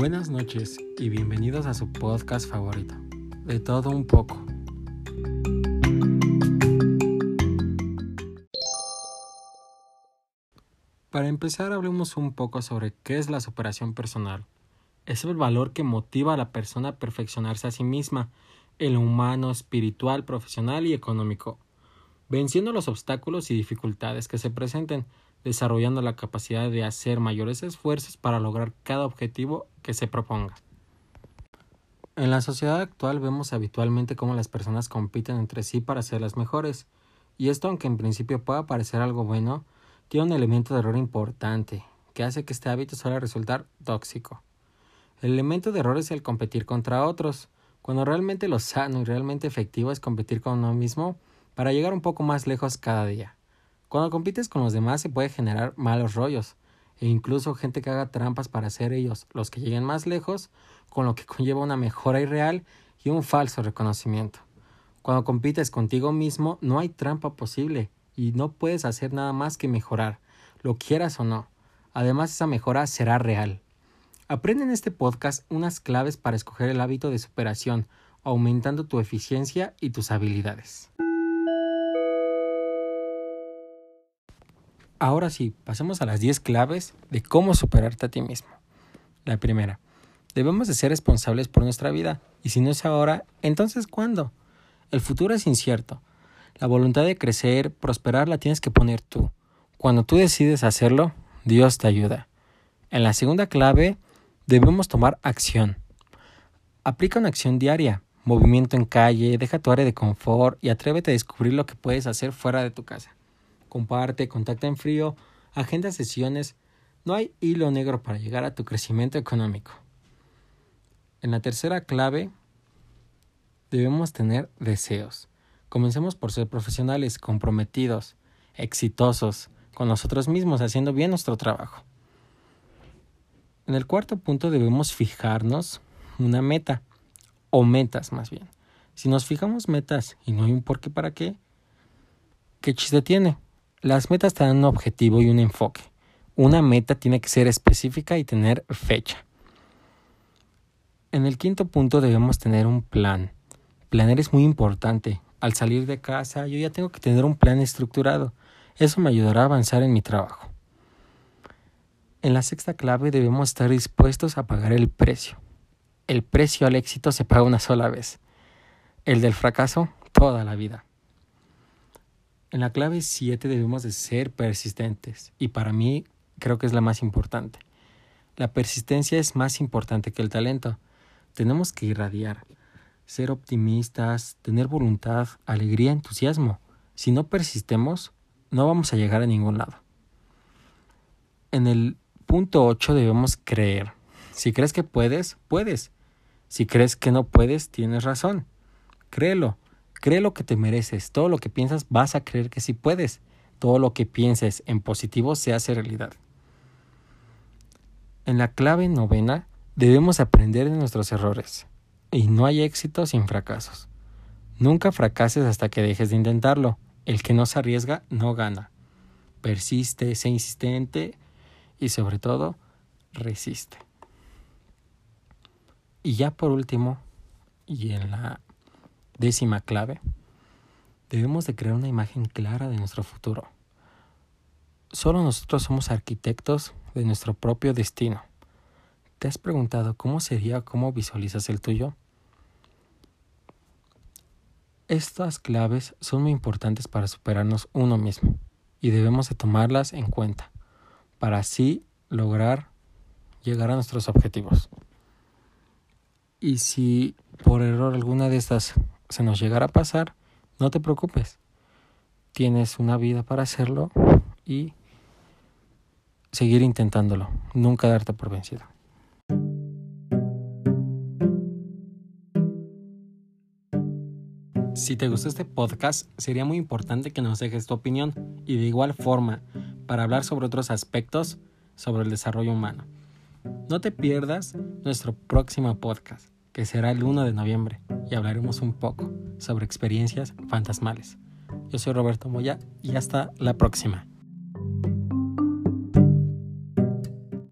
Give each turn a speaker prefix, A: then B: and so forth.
A: Buenas noches y bienvenidos a su podcast favorito, de todo un poco. Para empezar hablemos un poco sobre qué es la superación personal. Es el valor que motiva a la persona a perfeccionarse a sí misma, en lo humano, espiritual, profesional y económico, venciendo los obstáculos y dificultades que se presenten, desarrollando la capacidad de hacer mayores esfuerzos para lograr cada objetivo que se proponga. En la sociedad actual vemos habitualmente cómo las personas compiten entre sí para ser las mejores, y esto aunque en principio pueda parecer algo bueno, tiene un elemento de error importante, que hace que este hábito suele resultar tóxico. El elemento de error es el competir contra otros, cuando realmente lo sano y realmente efectivo es competir con uno mismo para llegar un poco más lejos cada día. Cuando compites con los demás se puede generar malos rollos e incluso gente que haga trampas para ser ellos los que lleguen más lejos, con lo que conlleva una mejora irreal y un falso reconocimiento. Cuando compites contigo mismo no hay trampa posible y no puedes hacer nada más que mejorar, lo quieras o no. Además esa mejora será real. Aprende en este podcast unas claves para escoger el hábito de superación, aumentando tu eficiencia y tus habilidades. Ahora sí, pasemos a las 10 claves de cómo superarte a ti mismo. La primera, debemos de ser responsables por nuestra vida, y si no es ahora, entonces ¿cuándo? El futuro es incierto. La voluntad de crecer, prosperar la tienes que poner tú. Cuando tú decides hacerlo, Dios te ayuda. En la segunda clave, debemos tomar acción. Aplica una acción diaria, movimiento en calle, deja tu área de confort y atrévete a descubrir lo que puedes hacer fuera de tu casa comparte, contacta en frío, agenda sesiones. No hay hilo negro para llegar a tu crecimiento económico. En la tercera clave, debemos tener deseos. Comencemos por ser profesionales, comprometidos, exitosos con nosotros mismos, haciendo bien nuestro trabajo. En el cuarto punto debemos fijarnos una meta, o metas más bien. Si nos fijamos metas y no hay un por qué para qué, ¿qué chiste tiene? Las metas te dan un objetivo y un enfoque. Una meta tiene que ser específica y tener fecha. En el quinto punto debemos tener un plan. Planear es muy importante. Al salir de casa yo ya tengo que tener un plan estructurado. Eso me ayudará a avanzar en mi trabajo. En la sexta clave debemos estar dispuestos a pagar el precio. El precio al éxito se paga una sola vez. El del fracaso toda la vida. En la clave 7 debemos de ser persistentes y para mí creo que es la más importante. La persistencia es más importante que el talento. Tenemos que irradiar, ser optimistas, tener voluntad, alegría, entusiasmo. Si no persistemos, no vamos a llegar a ningún lado. En el punto 8 debemos creer. Si crees que puedes, puedes. Si crees que no puedes, tienes razón. Créelo. Cree lo que te mereces, todo lo que piensas vas a creer que sí puedes, todo lo que pienses en positivo se hace realidad. En la clave novena debemos aprender de nuestros errores, y no hay éxito sin fracasos. Nunca fracases hasta que dejes de intentarlo, el que no se arriesga no gana. Persiste, sé insistente y sobre todo, resiste. Y ya por último, y en la Décima clave. Debemos de crear una imagen clara de nuestro futuro. Solo nosotros somos arquitectos de nuestro propio destino. ¿Te has preguntado cómo sería, cómo visualizas el tuyo? Estas claves son muy importantes para superarnos uno mismo y debemos de tomarlas en cuenta para así lograr llegar a nuestros objetivos. Y si por error alguna de estas se nos llegará a pasar, no te preocupes. Tienes una vida para hacerlo y seguir intentándolo. Nunca darte por vencido. Si te gustó este podcast, sería muy importante que nos dejes tu opinión y de igual forma para hablar sobre otros aspectos sobre el desarrollo humano. No te pierdas nuestro próximo podcast, que será el 1 de noviembre y hablaremos un poco sobre experiencias fantasmales. Yo soy Roberto Moya y hasta la próxima.